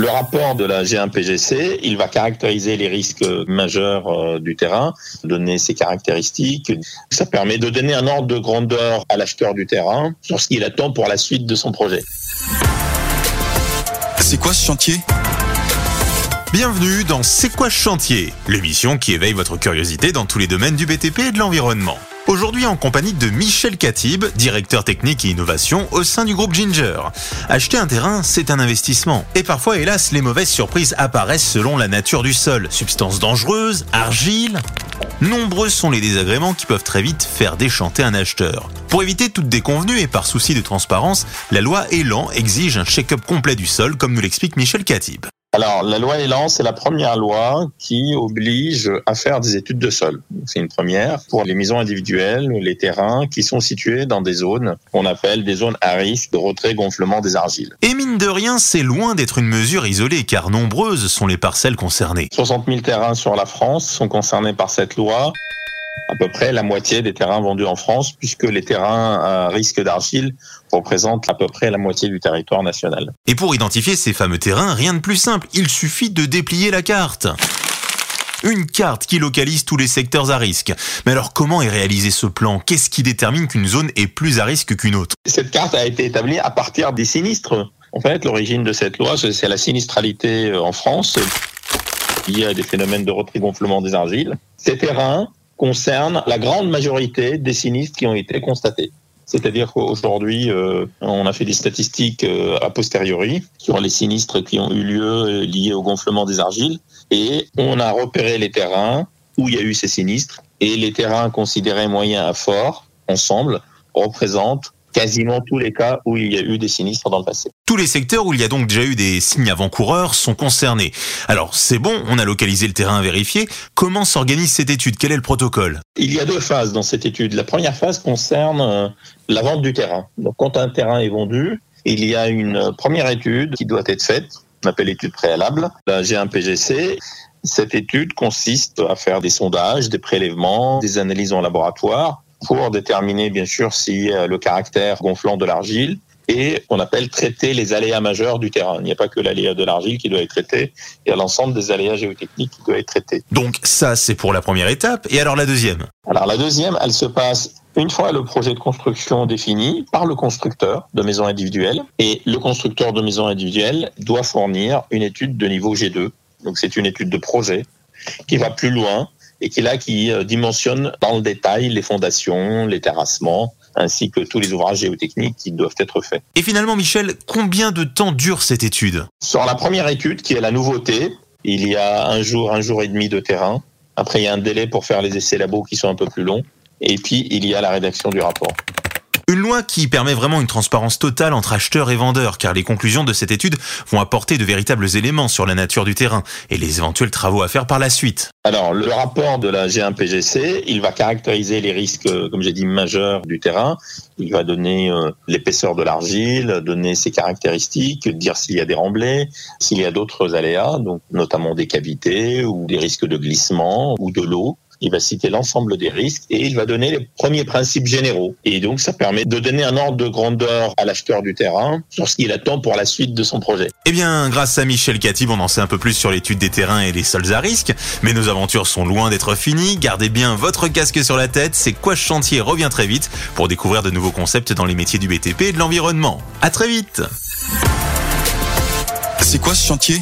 Le rapport de la G1PGC, il va caractériser les risques majeurs euh, du terrain, donner ses caractéristiques. Ça permet de donner un ordre de grandeur à l'acheteur du terrain sur ce qu'il attend pour la suite de son projet. C'est quoi ce chantier? Bienvenue dans C'est quoi ce chantier? L'émission qui éveille votre curiosité dans tous les domaines du BTP et de l'environnement. Aujourd'hui en compagnie de Michel Katib, directeur technique et innovation au sein du groupe Ginger. Acheter un terrain, c'est un investissement. Et parfois, hélas, les mauvaises surprises apparaissent selon la nature du sol. Substances dangereuses, argile. Nombreux sont les désagréments qui peuvent très vite faire déchanter un acheteur. Pour éviter toute déconvenue et par souci de transparence, la loi Elan exige un check-up complet du sol, comme nous l'explique Michel Katib. Alors, la loi Elan, c'est la première loi qui oblige à faire des études de sol. C'est une première pour les maisons individuelles, les terrains qui sont situés dans des zones qu'on appelle des zones à risque de retrait gonflement des argiles. Et mine de rien, c'est loin d'être une mesure isolée, car nombreuses sont les parcelles concernées. 60 000 terrains sur la France sont concernés par cette loi à peu près la moitié des terrains vendus en France, puisque les terrains à risque d'argile représentent à peu près la moitié du territoire national. Et pour identifier ces fameux terrains, rien de plus simple, il suffit de déplier la carte. Une carte qui localise tous les secteurs à risque. Mais alors comment est réalisé ce plan? Qu'est-ce qui détermine qu'une zone est plus à risque qu'une autre? Cette carte a été établie à partir des sinistres. En fait, l'origine de cette loi, c'est la sinistralité en France liée à des phénomènes de retrait gonflement des argiles. Ces terrains concerne la grande majorité des sinistres qui ont été constatés. C'est-à-dire qu'aujourd'hui, euh, on a fait des statistiques euh, a posteriori sur les sinistres qui ont eu lieu euh, liés au gonflement des argiles et on a repéré les terrains où il y a eu ces sinistres et les terrains considérés moyens à forts ensemble représentent quasiment tous les cas où il y a eu des sinistres dans le passé. Tous les secteurs où il y a donc déjà eu des signes avant-coureurs sont concernés. Alors c'est bon, on a localisé le terrain à vérifier. Comment s'organise cette étude? Quel est le protocole? Il y a deux phases dans cette étude. La première phase concerne euh, la vente du terrain. Donc quand un terrain est vendu, il y a une première étude qui doit être faite, on appelle étude préalable, la G1PGC. Cette étude consiste à faire des sondages, des prélèvements, des analyses en laboratoire pour déterminer bien sûr si euh, le caractère gonflant de l'argile et on appelle traiter les aléas majeurs du terrain. Il n'y a pas que l'aléa de l'argile qui doit être traité, il y a l'ensemble des aléas géotechniques qui doivent être traités. Donc ça, c'est pour la première étape. Et alors la deuxième? Alors la deuxième, elle se passe une fois le projet de construction défini par le constructeur de maisons individuelles. Et le constructeur de maisons individuelles doit fournir une étude de niveau G2. Donc c'est une étude de projet qui va plus loin et qui là qui euh, dimensionne dans le détail les fondations, les terrassements, ainsi que tous les ouvrages géotechniques qui doivent être faits. Et finalement, Michel, combien de temps dure cette étude? Sur la première étude, qui est la nouveauté, il y a un jour, un jour et demi de terrain. Après, il y a un délai pour faire les essais labos qui sont un peu plus longs. Et puis, il y a la rédaction du rapport. Une loi qui permet vraiment une transparence totale entre acheteurs et vendeurs, car les conclusions de cette étude vont apporter de véritables éléments sur la nature du terrain et les éventuels travaux à faire par la suite. Alors, le rapport de la G1PGC, il va caractériser les risques, comme j'ai dit, majeurs du terrain. Il va donner euh, l'épaisseur de l'argile, donner ses caractéristiques, dire s'il y a des remblais, s'il y a d'autres aléas, donc notamment des cavités ou des risques de glissement ou de l'eau il va citer l'ensemble des risques et il va donner les premiers principes généraux. Et donc, ça permet de donner un ordre de grandeur à l'acheteur du terrain sur ce qu'il attend pour la suite de son projet. Eh bien, grâce à Michel Catib, on en sait un peu plus sur l'étude des terrains et les sols à risque. Mais nos aventures sont loin d'être finies. Gardez bien votre casque sur la tête. C'est quoi ce chantier revient très vite pour découvrir de nouveaux concepts dans les métiers du BTP et de l'environnement. À très vite. C'est quoi ce chantier?